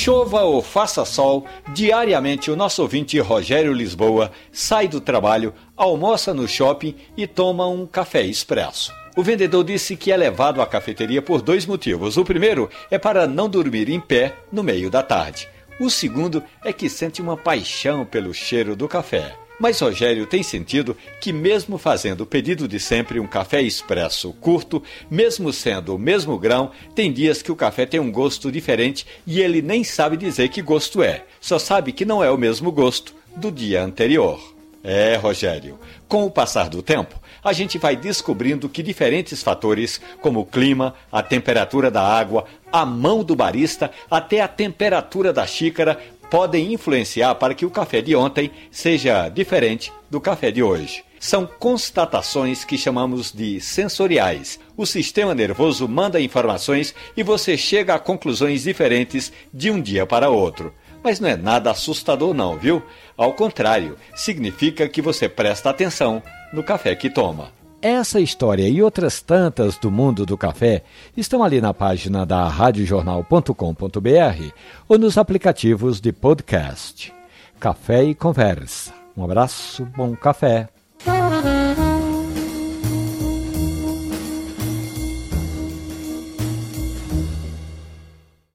Chova ou faça sol, diariamente o nosso ouvinte Rogério Lisboa sai do trabalho, almoça no shopping e toma um café expresso. O vendedor disse que é levado à cafeteria por dois motivos. O primeiro é para não dormir em pé no meio da tarde. O segundo é que sente uma paixão pelo cheiro do café. Mas Rogério tem sentido que, mesmo fazendo o pedido de sempre um café expresso curto, mesmo sendo o mesmo grão, tem dias que o café tem um gosto diferente e ele nem sabe dizer que gosto é, só sabe que não é o mesmo gosto do dia anterior. É, Rogério, com o passar do tempo, a gente vai descobrindo que diferentes fatores, como o clima, a temperatura da água, a mão do barista, até a temperatura da xícara, podem influenciar para que o café de ontem seja diferente do café de hoje. São constatações que chamamos de sensoriais. O sistema nervoso manda informações e você chega a conclusões diferentes de um dia para outro. Mas não é nada assustador, não, viu? Ao contrário, significa que você presta atenção no café que toma. Essa história e outras tantas do mundo do café estão ali na página da radiojornal.com.br ou nos aplicativos de podcast. Café e Conversa. Um abraço, bom café.